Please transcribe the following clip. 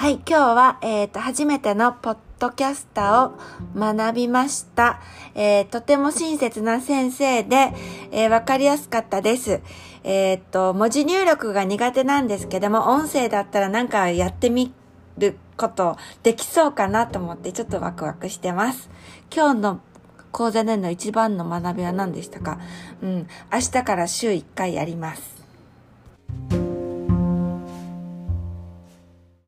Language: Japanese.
はい、今日は、えっ、と、初めてのポッドキャスターを学びました。えーとても親切な先生で、えーわかりやすかったです。えっ、と、文字入力が苦手なんですけども、音声だったらなんかやってみることできそうかなと思ってちょっとワクワクしてます。今日の講座での一番の学びは何でしたか？うん、明日から週1回やります。